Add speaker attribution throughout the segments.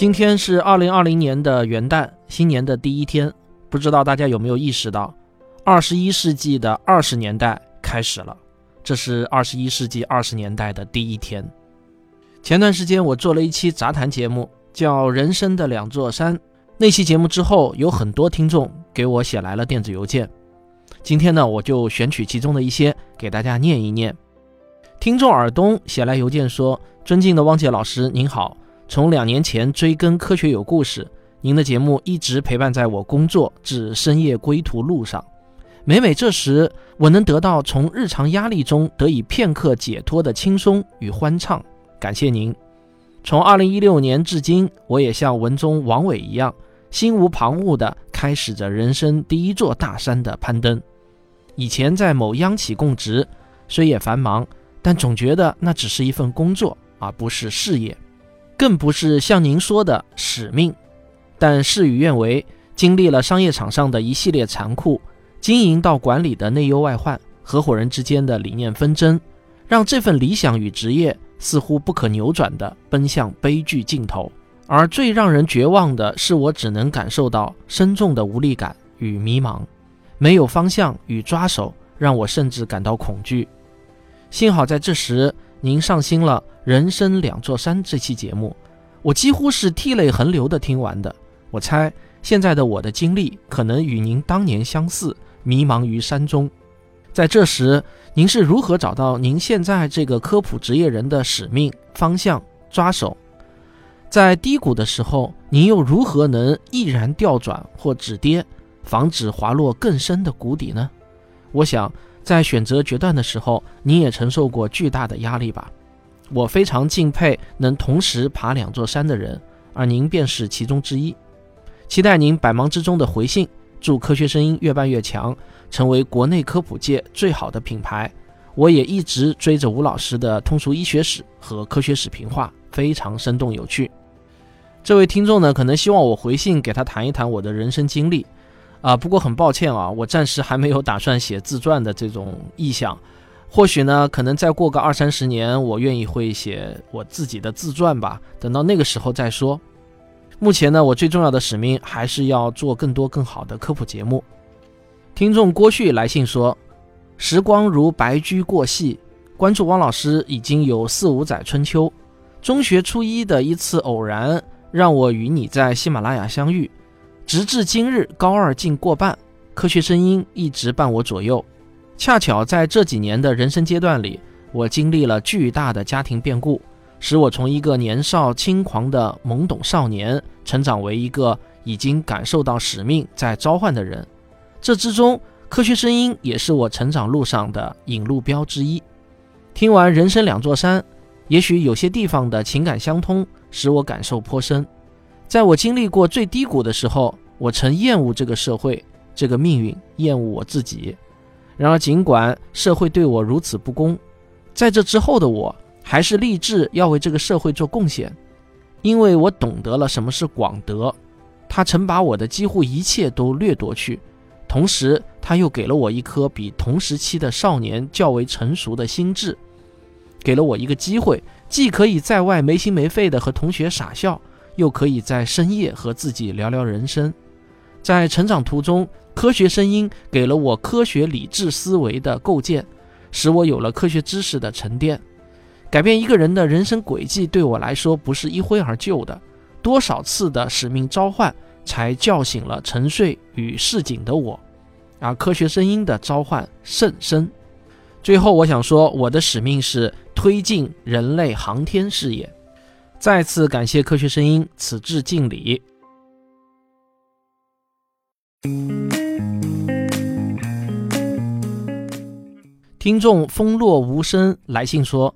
Speaker 1: 今天是二零二零年的元旦，新年的第一天。不知道大家有没有意识到，二十一世纪的二十年代开始了。这是二十一世纪二十年代的第一天。前段时间我做了一期杂谈节目，叫《人生的两座山》。那期节目之后，有很多听众给我写来了电子邮件。今天呢，我就选取其中的一些给大家念一念。听众尔东写来邮件说：“尊敬的汪杰老师，您好。从两年前追更《科学有故事》，您的节目一直陪伴在我工作至深夜归途路上。每每这时，我能得到从日常压力中得以片刻解脱的轻松与欢畅。感谢您。从二零一六年至今，我也像文中王伟一样，心无旁骛地开始着人生第一座大山的攀登。以前在某央企供职，虽也繁忙，但总觉得那只是一份工作，而不是事业。”更不是像您说的使命，但事与愿违，经历了商业场上的一系列残酷，经营到管理的内忧外患，合伙人之间的理念纷争，让这份理想与职业似乎不可扭转地奔向悲剧尽头。而最让人绝望的是，我只能感受到深重的无力感与迷茫，没有方向与抓手，让我甚至感到恐惧。幸好在这时。您上新了《人生两座山》这期节目，我几乎是涕泪横流的听完的。我猜现在的我的经历可能与您当年相似，迷茫于山中。在这时，您是如何找到您现在这个科普职业人的使命方向抓手？在低谷的时候，您又如何能毅然调转或止跌，防止滑落更深的谷底呢？我想。在选择决断的时候，你也承受过巨大的压力吧？我非常敬佩能同时爬两座山的人，而您便是其中之一。期待您百忙之中的回信，祝科学声音越办越强，成为国内科普界最好的品牌。我也一直追着吴老师的通俗医学史和科学史评话，非常生动有趣。这位听众呢，可能希望我回信给他谈一谈我的人生经历。啊，不过很抱歉啊，我暂时还没有打算写自传的这种意向。或许呢，可能再过个二三十年，我愿意会写我自己的自传吧。等到那个时候再说。目前呢，我最重要的使命还是要做更多更好的科普节目。听众郭旭来信说：“时光如白驹过隙，关注汪老师已经有四五载春秋。中学初一的一次偶然，让我与你在喜马拉雅相遇。”直至今日，高二近过半，科学声音一直伴我左右。恰巧在这几年的人生阶段里，我经历了巨大的家庭变故，使我从一个年少轻狂的懵懂少年，成长为一个已经感受到使命在召唤的人。这之中，科学声音也是我成长路上的引路标之一。听完《人生两座山》，也许有些地方的情感相通，使我感受颇深。在我经历过最低谷的时候，我曾厌恶这个社会，这个命运，厌恶我自己。然而，尽管社会对我如此不公，在这之后的我，还是立志要为这个社会做贡献，因为我懂得了什么是广德。他曾把我的几乎一切都掠夺去，同时他又给了我一颗比同时期的少年较为成熟的心智，给了我一个机会，既可以在外没心没肺的和同学傻笑。又可以在深夜和自己聊聊人生，在成长途中，科学声音给了我科学理智思维的构建，使我有了科学知识的沉淀。改变一个人的人生轨迹，对我来说不是一挥而就的，多少次的使命召唤，才叫醒了沉睡与市井的我。而科学声音的召唤甚深。最后，我想说，我的使命是推进人类航天事业。再次感谢科学声音，此致敬礼。听众风落无声来信说：“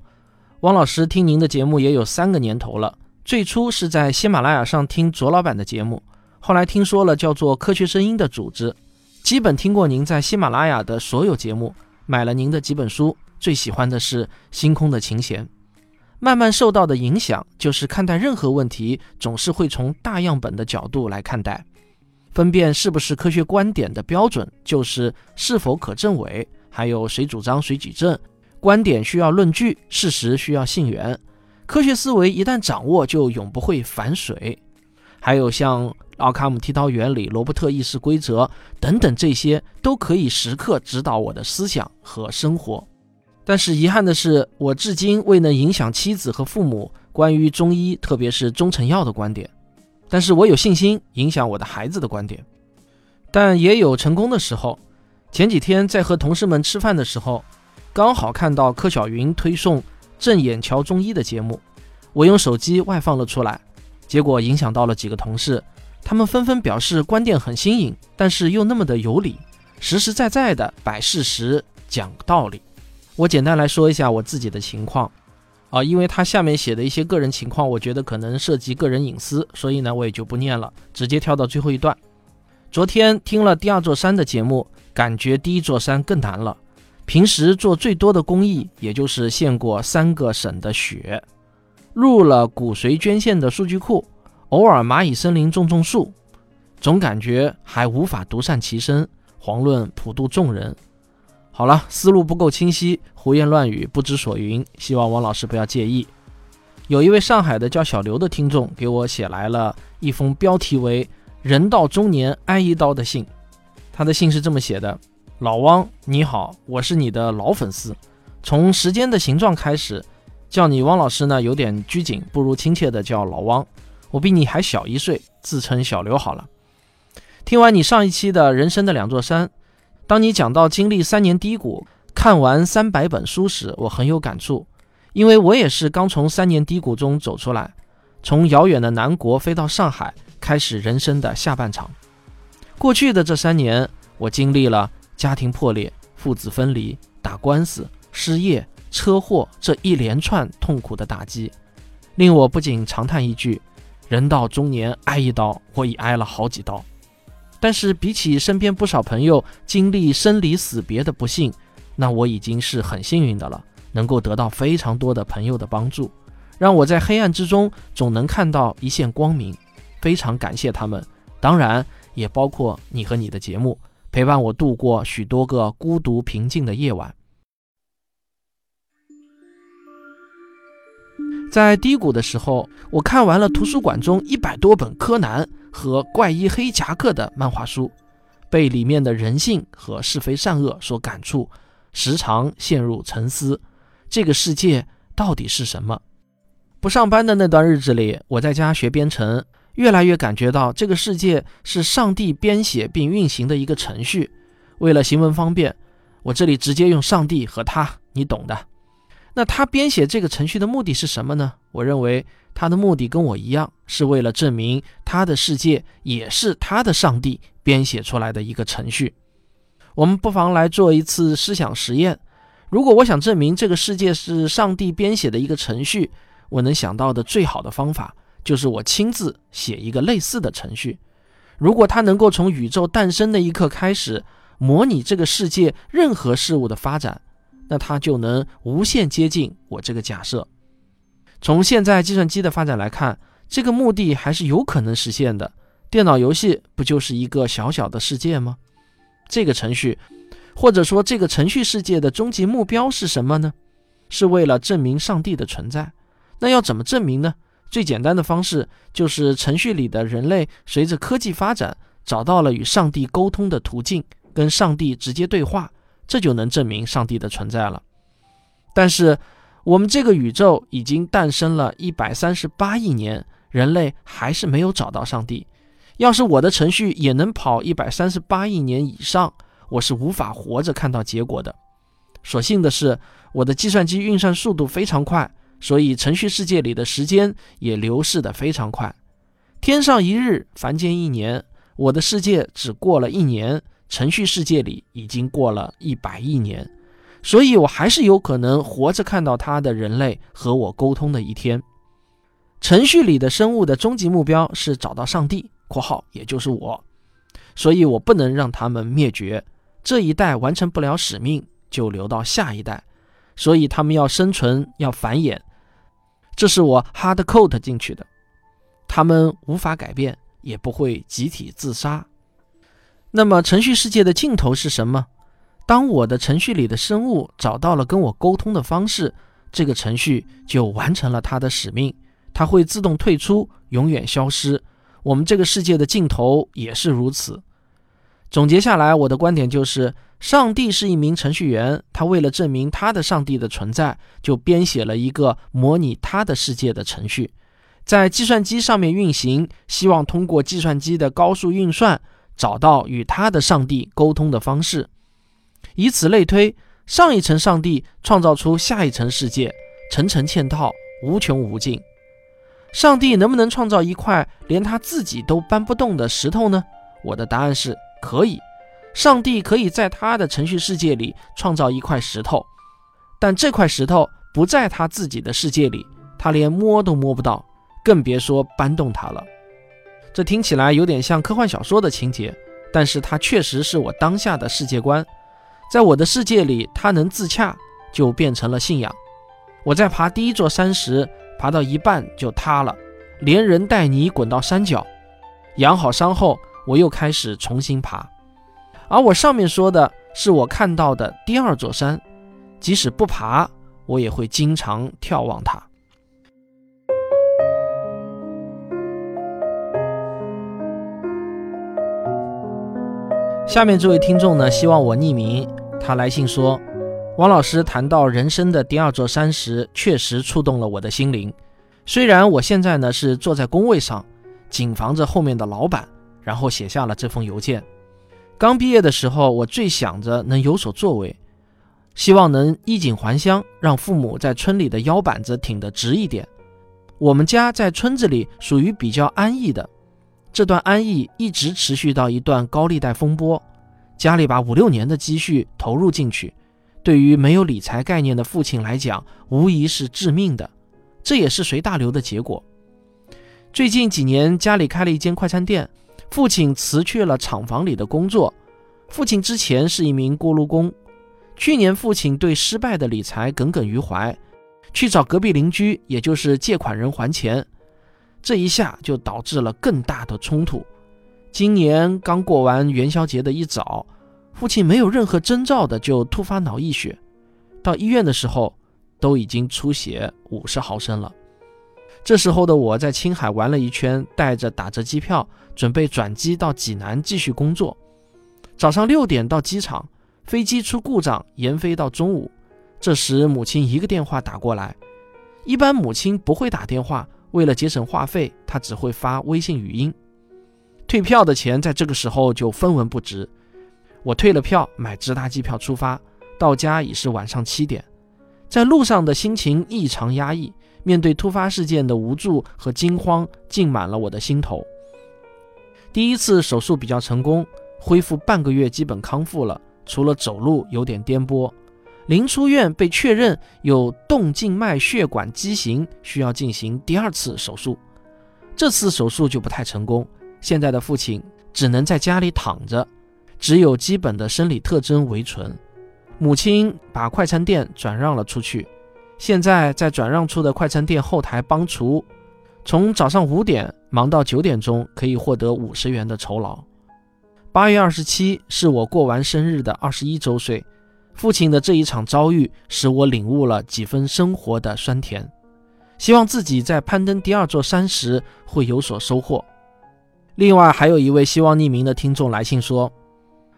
Speaker 1: 汪老师，听您的节目也有三个年头了。最初是在喜马拉雅上听卓老板的节目，后来听说了叫做科学声音的组织，基本听过您在喜马拉雅的所有节目，买了您的几本书，最喜欢的是《星空的琴弦》。”慢慢受到的影响，就是看待任何问题总是会从大样本的角度来看待，分辨是不是科学观点的标准就是是否可证伪，还有谁主张谁举证。观点需要论据，事实需要信源。科学思维一旦掌握，就永不会反水。还有像奥卡姆剃刀原理、罗伯特意识规则等等，这些都可以时刻指导我的思想和生活。但是遗憾的是，我至今未能影响妻子和父母关于中医，特别是中成药的观点。但是我有信心影响我的孩子的观点，但也有成功的时候。前几天在和同事们吃饭的时候，刚好看到柯小云推送正眼瞧中医的节目，我用手机外放了出来，结果影响到了几个同事，他们纷纷表示观点很新颖，但是又那么的有理，实实在在的摆事实讲道理。我简单来说一下我自己的情况。啊，因为他下面写的一些个人情况，我觉得可能涉及个人隐私，所以呢，我也就不念了，直接跳到最后一段。昨天听了第二座山的节目，感觉第一座山更难了。平时做最多的公益，也就是献过三个省的血，入了骨髓捐献的数据库，偶尔蚂蚁森林种种树，总感觉还无法独善其身，遑论普度众人。好了，思路不够清晰，胡言乱语，不知所云，希望王老师不要介意。有一位上海的叫小刘的听众给我写来了一封标题为“人到中年挨一刀”的信，他的信是这么写的：“老汪，你好，我是你的老粉丝，从时间的形状开始，叫你汪老师呢有点拘谨，不如亲切的叫老汪。我比你还小一岁，自称小刘好了。听完你上一期的人生的两座山。”当你讲到经历三年低谷，看完三百本书时，我很有感触，因为我也是刚从三年低谷中走出来，从遥远的南国飞到上海，开始人生的下半场。过去的这三年，我经历了家庭破裂、父子分离、打官司、失业、车祸这一连串痛苦的打击，令我不仅长叹一句：“人到中年挨一刀，我已挨了好几刀。”但是比起身边不少朋友经历生离死别的不幸，那我已经是很幸运的了，能够得到非常多的朋友的帮助，让我在黑暗之中总能看到一线光明。非常感谢他们，当然也包括你和你的节目，陪伴我度过许多个孤独平静的夜晚。在低谷的时候，我看完了图书馆中一百多本柯南。和怪医黑夹克的漫画书，被里面的人性和是非善恶所感触，时常陷入沉思：这个世界到底是什么？不上班的那段日子里，我在家学编程，越来越感觉到这个世界是上帝编写并运行的一个程序。为了行文方便，我这里直接用上帝和他，你懂的。那他编写这个程序的目的是什么呢？我认为。他的目的跟我一样，是为了证明他的世界也是他的上帝编写出来的一个程序。我们不妨来做一次思想实验：如果我想证明这个世界是上帝编写的一个程序，我能想到的最好的方法就是我亲自写一个类似的程序。如果他能够从宇宙诞生的一刻开始模拟这个世界任何事物的发展，那它就能无限接近我这个假设。从现在计算机的发展来看，这个目的还是有可能实现的。电脑游戏不就是一个小小的世界吗？这个程序，或者说这个程序世界的终极目标是什么呢？是为了证明上帝的存在。那要怎么证明呢？最简单的方式就是程序里的人类随着科技发展，找到了与上帝沟通的途径，跟上帝直接对话，这就能证明上帝的存在了。但是。我们这个宇宙已经诞生了一百三十八亿年，人类还是没有找到上帝。要是我的程序也能跑一百三十八亿年以上，我是无法活着看到结果的。所幸的是，我的计算机运算速度非常快，所以程序世界里的时间也流逝得非常快。天上一日，凡间一年，我的世界只过了一年，程序世界里已经过了一百亿年。所以，我还是有可能活着看到他的人类和我沟通的一天。程序里的生物的终极目标是找到上帝（括号也就是我），所以我不能让他们灭绝。这一代完成不了使命，就留到下一代，所以他们要生存，要繁衍。这是我 hard code 进去的，他们无法改变，也不会集体自杀。那么，程序世界的尽头是什么？当我的程序里的生物找到了跟我沟通的方式，这个程序就完成了它的使命，它会自动退出，永远消失。我们这个世界的尽头也是如此。总结下来，我的观点就是：上帝是一名程序员，他为了证明他的上帝的存在，就编写了一个模拟他的世界的程序，在计算机上面运行，希望通过计算机的高速运算，找到与他的上帝沟通的方式。以此类推，上一层上帝创造出下一层世界，层层嵌套，无穷无尽。上帝能不能创造一块连他自己都搬不动的石头呢？我的答案是。可以，上帝可以在他的程序世界里创造一块石头，但这块石头不在他自己的世界里，他连摸都摸不到，更别说搬动它了。这听起来有点像科幻小说的情节，但是它确实是我当下的世界观。在我的世界里，它能自洽，就变成了信仰。我在爬第一座山时，爬到一半就塌了，连人带泥滚到山脚，养好伤后。我又开始重新爬，而我上面说的是我看到的第二座山，即使不爬，我也会经常眺望它。下面这位听众呢，希望我匿名。他来信说，王老师谈到人生的第二座山时，确实触动了我的心灵。虽然我现在呢是坐在工位上，谨防着后面的老板。然后写下了这封邮件。刚毕业的时候，我最想着能有所作为，希望能衣锦还乡，让父母在村里的腰板子挺得直一点。我们家在村子里属于比较安逸的，这段安逸一直持续到一段高利贷风波，家里把五六年的积蓄投入进去，对于没有理财概念的父亲来讲，无疑是致命的。这也是随大流的结果。最近几年，家里开了一间快餐店。父亲辞去了厂房里的工作。父亲之前是一名锅炉工。去年，父亲对失败的理财耿耿于怀，去找隔壁邻居，也就是借款人还钱。这一下就导致了更大的冲突。今年刚过完元宵节的一早，父亲没有任何征兆的就突发脑溢血，到医院的时候都已经出血五十毫升了。这时候的我在青海玩了一圈，带着打折机票，准备转机到济南继续工作。早上六点到机场，飞机出故障，延飞到中午。这时母亲一个电话打过来，一般母亲不会打电话，为了节省话费，他只会发微信语音。退票的钱在这个时候就分文不值。我退了票，买直达机票出发，到家已是晚上七点，在路上的心情异常压抑。面对突发事件的无助和惊慌，浸满了我的心头。第一次手术比较成功，恢复半个月基本康复了，除了走路有点颠簸。临出院被确认有动静脉血管畸形，需要进行第二次手术。这次手术就不太成功，现在的父亲只能在家里躺着，只有基本的生理特征为存。母亲把快餐店转让了出去。现在在转让处的快餐店后台帮厨，从早上五点忙到九点钟，可以获得五十元的酬劳。八月二十七是我过完生日的二十一周岁，父亲的这一场遭遇使我领悟了几分生活的酸甜，希望自己在攀登第二座山时会有所收获。另外，还有一位希望匿名的听众来信说：“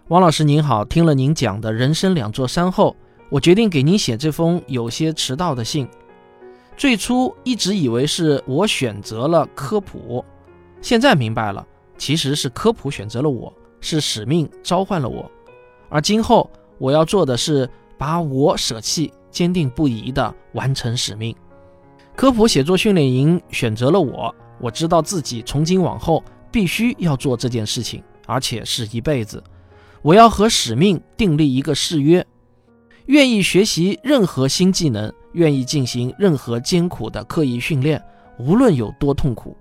Speaker 1: 王老师您好，听了您讲的人生两座山后。”我决定给您写这封有些迟到的信。最初一直以为是我选择了科普，现在明白了，其实是科普选择了我，是使命召唤了我。而今后我要做的是把我舍弃，坚定不移地完成使命。科普写作训练营选择了我，我知道自己从今往后必须要做这件事情，而且是一辈子。我要和使命订立一个誓约。愿意学习任何新技能，愿意进行任何艰苦的刻意训练，无论有多痛苦，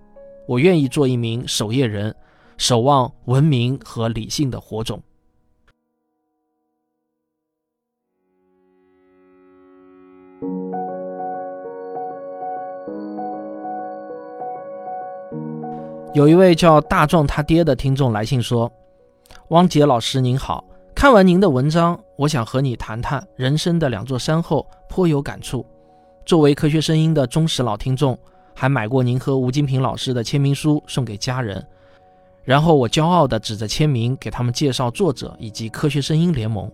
Speaker 1: 我愿意做一名守夜人，守望文明和理性的火种。有一位叫大壮他爹的听众来信说：“汪杰老师您好。”看完您的文章，我想和你谈谈人生的两座山后，颇有感触。作为科学声音的忠实老听众，还买过您和吴金平老师的签名书送给家人，然后我骄傲地指着签名给他们介绍作者以及科学声音联盟，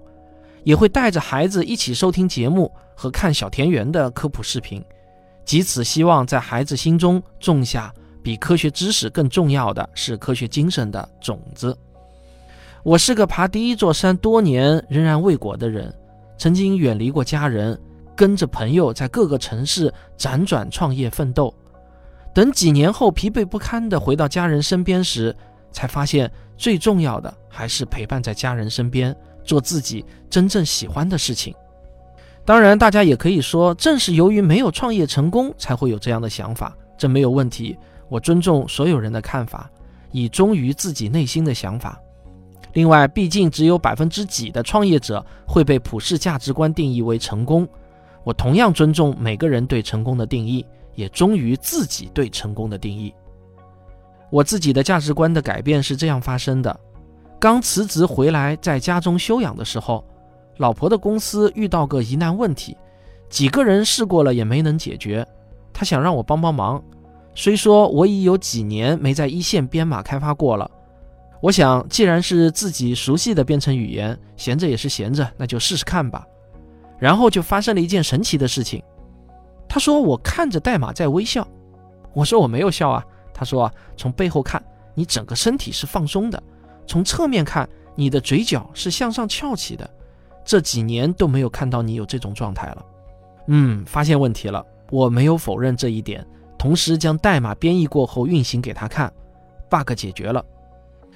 Speaker 1: 也会带着孩子一起收听节目和看小田园的科普视频，藉此希望在孩子心中种下比科学知识更重要的是科学精神的种子。我是个爬第一座山多年仍然未果的人，曾经远离过家人，跟着朋友在各个城市辗转创业奋斗。等几年后疲惫不堪地回到家人身边时，才发现最重要的还是陪伴在家人身边，做自己真正喜欢的事情。当然，大家也可以说，正是由于没有创业成功，才会有这样的想法，这没有问题。我尊重所有人的看法，以忠于自己内心的想法。另外，毕竟只有百分之几的创业者会被普世价值观定义为成功。我同样尊重每个人对成功的定义，也忠于自己对成功的定义。我自己的价值观的改变是这样发生的：刚辞职回来，在家中休养的时候，老婆的公司遇到个疑难问题，几个人试过了也没能解决，他想让我帮帮忙。虽说我已有几年没在一线编码开发过了。我想，既然是自己熟悉的编程语言，闲着也是闲着，那就试试看吧。然后就发生了一件神奇的事情。他说：“我看着代码在微笑。”我说：“我没有笑啊。”他说：“，从背后看，你整个身体是放松的；从侧面看，你的嘴角是向上翘起的。这几年都没有看到你有这种状态了。”嗯，发现问题了。我没有否认这一点，同时将代码编译过后运行给他看，bug 解决了。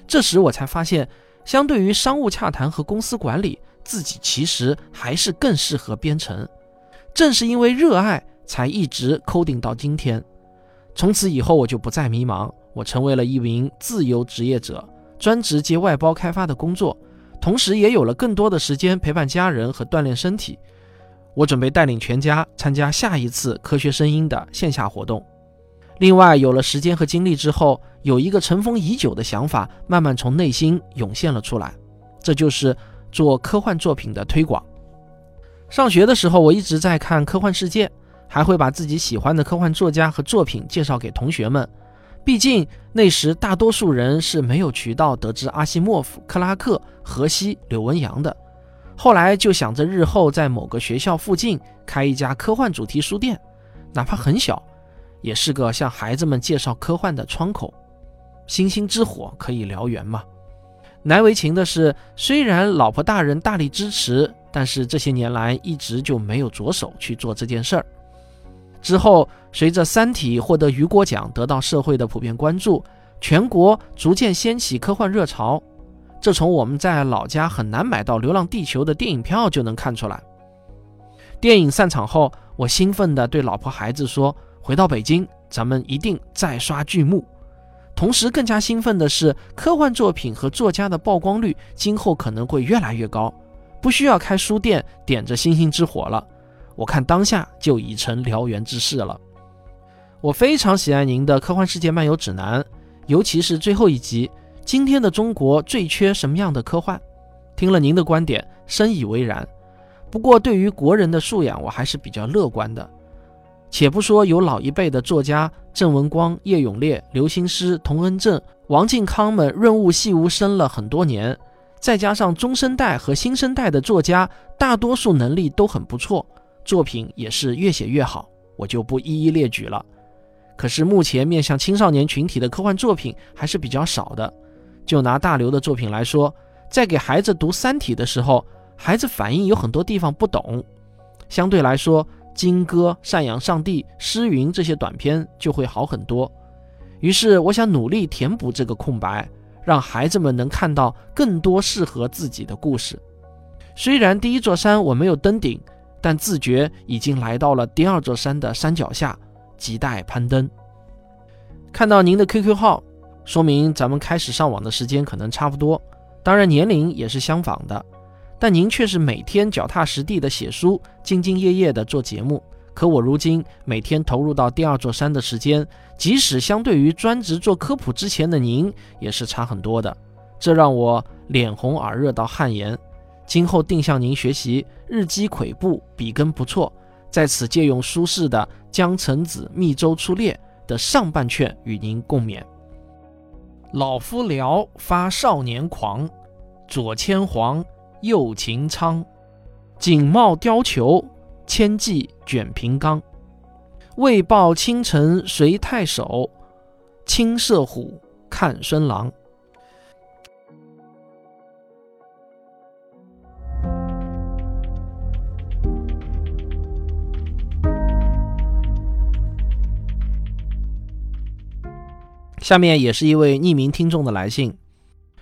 Speaker 1: 这时我才发现，相对于商务洽谈和公司管理，自己其实还是更适合编程。正是因为热爱，才一直 coding 到今天。从此以后，我就不再迷茫，我成为了一名自由职业者，专职接外包开发的工作，同时也有了更多的时间陪伴家人和锻炼身体。我准备带领全家参加下一次科学声音的线下活动。另外，有了时间和精力之后，有一个尘封已久的想法慢慢从内心涌现了出来，这就是做科幻作品的推广。上学的时候，我一直在看《科幻世界》，还会把自己喜欢的科幻作家和作品介绍给同学们。毕竟那时大多数人是没有渠道得知阿西莫夫、克拉克、荷西、柳文阳的。后来就想着日后在某个学校附近开一家科幻主题书店，哪怕很小。也是个向孩子们介绍科幻的窗口，星星之火可以燎原嘛。难为情的是，虽然老婆大人大力支持，但是这些年来一直就没有着手去做这件事儿。之后，随着《三体》获得雨果奖，得到社会的普遍关注，全国逐渐掀起科幻热潮。这从我们在老家很难买到《流浪地球》的电影票就能看出来。电影散场后，我兴奋地对老婆孩子说。回到北京，咱们一定再刷剧目。同时，更加兴奋的是，科幻作品和作家的曝光率今后可能会越来越高，不需要开书店点着星星之火了。我看当下就已成燎原之势了。我非常喜爱您的《科幻世界漫游指南》，尤其是最后一集。今天的中国最缺什么样的科幻？听了您的观点，深以为然。不过，对于国人的素养，我还是比较乐观的。且不说有老一辈的作家郑文光、叶永烈、刘心诗、童恩正、王靖康们润物细无声了很多年，再加上中生代和新生代的作家，大多数能力都很不错，作品也是越写越好，我就不一一列举了。可是目前面向青少年群体的科幻作品还是比较少的。就拿大刘的作品来说，在给孩子读《三体》的时候，孩子反应有很多地方不懂，相对来说。金戈、赡养上帝、诗云这些短片就会好很多。于是，我想努力填补这个空白，让孩子们能看到更多适合自己的故事。虽然第一座山我没有登顶，但自觉已经来到了第二座山的山脚下，亟待攀登。看到您的 QQ 号，说明咱们开始上网的时间可能差不多，当然年龄也是相仿的。但您却是每天脚踏实地的写书，兢兢业业的做节目。可我如今每天投入到第二座山的时间，即使相对于专职做科普之前的您，也是差很多的。这让我脸红耳热到汗颜。今后定向您学习，日积跬步，笔耕不辍。在此借用苏轼的《江城子·密州出猎》的上半阙与您共勉。老夫聊发少年狂，左牵黄，右擎苍，锦帽貂裘，千骑卷平冈。为报倾城随太守，亲射虎，看孙郎。下面也是一位匿名听众的来信，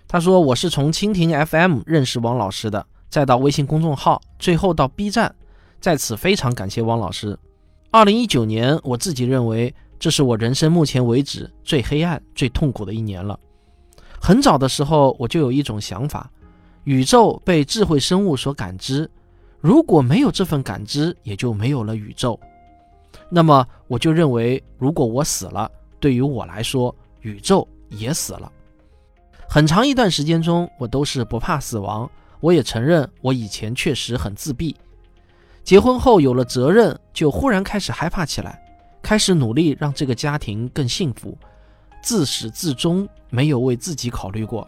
Speaker 1: 他说：“我是从蜻蜓 FM 认识汪老师的，再到微信公众号，最后到 B 站，在此非常感谢汪老师。二零一九年，我自己认为这是我人生目前为止最黑暗、最痛苦的一年了。很早的时候，我就有一种想法：宇宙被智慧生物所感知，如果没有这份感知，也就没有了宇宙。那么，我就认为，如果我死了，对于我来说，宇宙也死了。很长一段时间中，我都是不怕死亡。我也承认，我以前确实很自闭。结婚后有了责任，就忽然开始害怕起来，开始努力让这个家庭更幸福。自始至终没有为自己考虑过。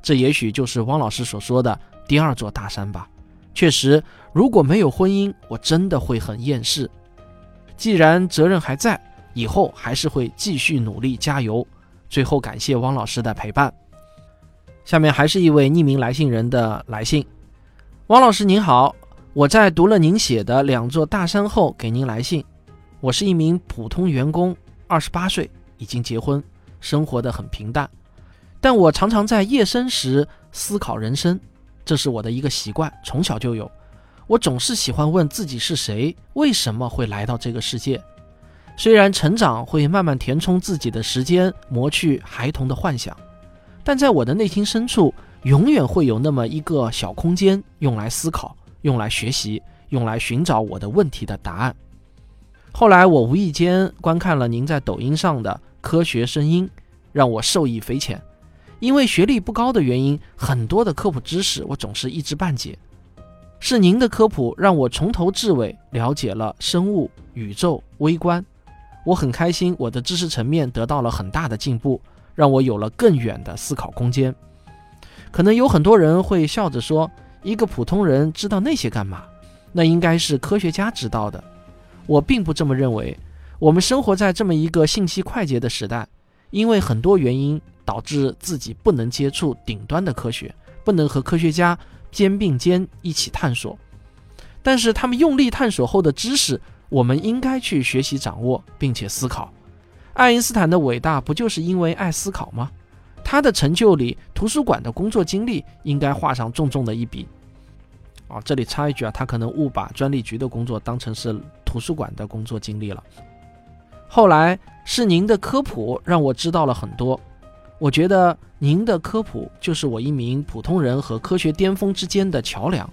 Speaker 1: 这也许就是汪老师所说的第二座大山吧。确实，如果没有婚姻，我真的会很厌世。既然责任还在，以后还是会继续努力加油。最后，感谢汪老师的陪伴。下面还是一位匿名来信人的来信。汪老师您好，我在读了您写的《两座大山》后给您来信。我是一名普通员工，二十八岁，已经结婚，生活的很平淡。但我常常在夜深时思考人生，这是我的一个习惯，从小就有。我总是喜欢问自己是谁，为什么会来到这个世界。虽然成长会慢慢填充自己的时间，磨去孩童的幻想，但在我的内心深处，永远会有那么一个小空间，用来思考，用来学习，用来寻找我的问题的答案。后来我无意间观看了您在抖音上的科学声音，让我受益匪浅。因为学历不高的原因，很多的科普知识我总是一知半解。是您的科普让我从头至尾了解了生物、宇宙、微观。我很开心，我的知识层面得到了很大的进步，让我有了更远的思考空间。可能有很多人会笑着说：“一个普通人知道那些干嘛？那应该是科学家知道的。”我并不这么认为。我们生活在这么一个信息快捷的时代，因为很多原因导致自己不能接触顶端的科学，不能和科学家肩并肩一起探索。但是他们用力探索后的知识。我们应该去学习、掌握，并且思考。爱因斯坦的伟大不就是因为爱思考吗？他的成就里，图书馆的工作经历应该画上重重的一笔。啊，这里插一句啊，他可能误把专利局的工作当成是图书馆的工作经历了。后来是您的科普让我知道了很多。我觉得您的科普就是我一名普通人和科学巅峰之间的桥梁，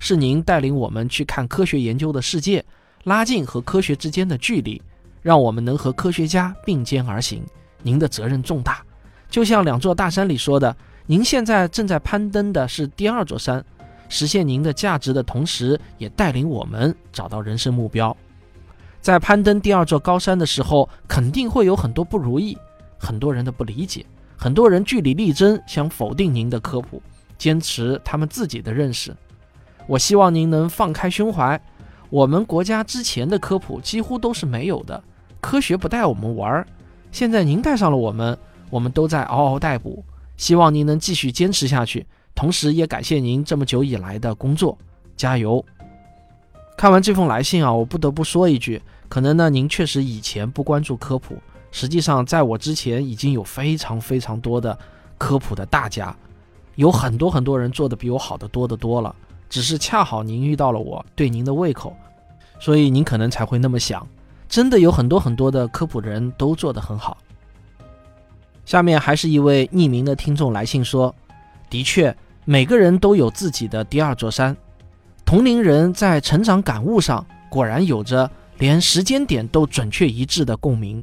Speaker 1: 是您带领我们去看科学研究的世界。拉近和科学之间的距离，让我们能和科学家并肩而行。您的责任重大，就像两座大山里说的，您现在正在攀登的是第二座山，实现您的价值的同时，也带领我们找到人生目标。在攀登第二座高山的时候，肯定会有很多不如意，很多人的不理解，很多人据理力争，想否定您的科普，坚持他们自己的认识。我希望您能放开胸怀。我们国家之前的科普几乎都是没有的，科学不带我们玩儿。现在您带上了我们，我们都在嗷嗷待哺。希望您能继续坚持下去，同时也感谢您这么久以来的工作，加油！看完这封来信啊，我不得不说一句，可能呢您确实以前不关注科普，实际上在我之前已经有非常非常多的科普的大家，有很多很多人做的比我好的多得多了。只是恰好您遇到了我，对您的胃口，所以您可能才会那么想。真的有很多很多的科普人都做得很好。下面还是一位匿名的听众来信说：“的确，每个人都有自己的第二座山。同龄人在成长感悟上果然有着连时间点都准确一致的共鸣。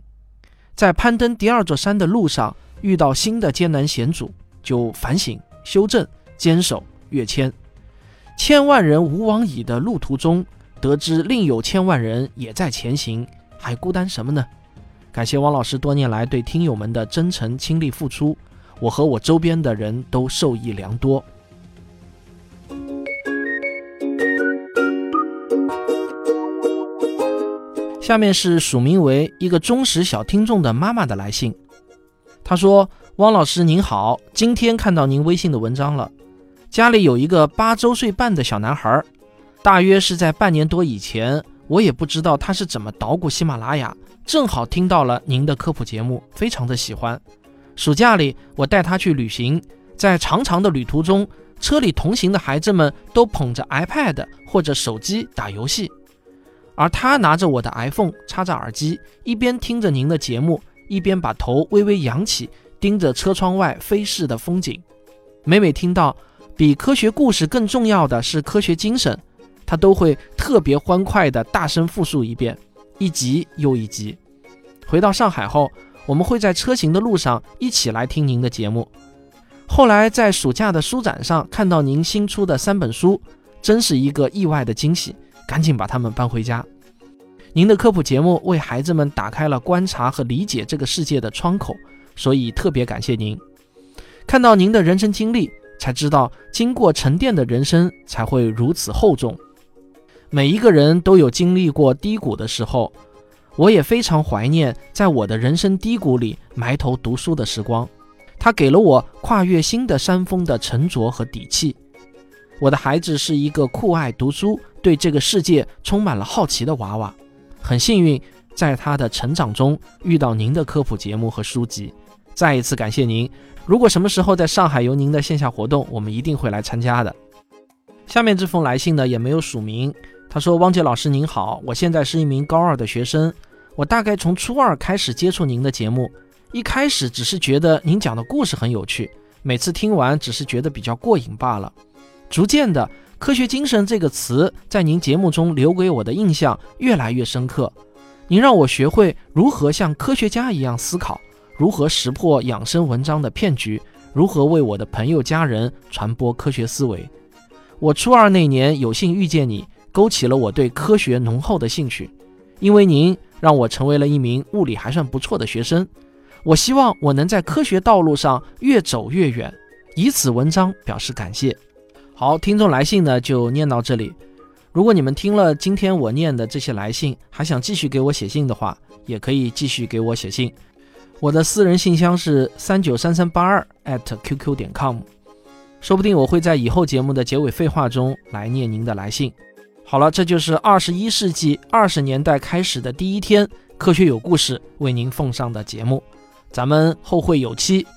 Speaker 1: 在攀登第二座山的路上，遇到新的艰难险阻，就反省、修正、坚守、跃迁。”千万人无往矣的路途中，得知另有千万人也在前行，还孤单什么呢？感谢汪老师多年来对听友们的真诚倾力付出，我和我周边的人都受益良多。下面是署名为一个忠实小听众的妈妈的来信，她说：“汪老师您好，今天看到您微信的文章了。家里有一个八周岁半的小男孩，大约是在半年多以前，我也不知道他是怎么捣鼓喜马拉雅，正好听到了您的科普节目，非常的喜欢。暑假里我带他去旅行，在长长的旅途中，车里同行的孩子们都捧着 iPad 或者手机打游戏。”而他拿着我的 iPhone，插着耳机，一边听着您的节目，一边把头微微扬起，盯着车窗外飞逝的风景。每每听到比科学故事更重要的是科学精神，他都会特别欢快地大声复述一遍，一集又一集。回到上海后，我们会在车行的路上一起来听您的节目。后来在暑假的书展上看到您新出的三本书，真是一个意外的惊喜。赶紧把它们搬回家。您的科普节目为孩子们打开了观察和理解这个世界的窗口，所以特别感谢您。看到您的人生经历，才知道经过沉淀的人生才会如此厚重。每一个人都有经历过低谷的时候，我也非常怀念在我的人生低谷里埋头读书的时光，它给了我跨越新的山峰的沉着和底气。我的孩子是一个酷爱读书、对这个世界充满了好奇的娃娃，很幸运在他的成长中遇到您的科普节目和书籍。再一次感谢您！如果什么时候在上海有您的线下活动，我们一定会来参加的。下面这封来信呢也没有署名，他说：“汪杰老师您好，我现在是一名高二的学生，我大概从初二开始接触您的节目，一开始只是觉得您讲的故事很有趣，每次听完只是觉得比较过瘾罢了。”逐渐的，科学精神这个词在您节目中留给我的印象越来越深刻。您让我学会如何像科学家一样思考，如何识破养生文章的骗局，如何为我的朋友家人传播科学思维。我初二那年有幸遇见你，勾起了我对科学浓厚的兴趣。因为您让我成为了一名物理还算不错的学生。我希望我能在科学道路上越走越远，以此文章表示感谢。好，听众来信呢就念到这里。如果你们听了今天我念的这些来信，还想继续给我写信的话，也可以继续给我写信。我的私人信箱是三九三三八二 @QQ 点 com，说不定我会在以后节目的结尾废话中来念您的来信。好了，这就是二十一世纪二十年代开始的第一天，科学有故事为您奉上的节目。咱们后会有期。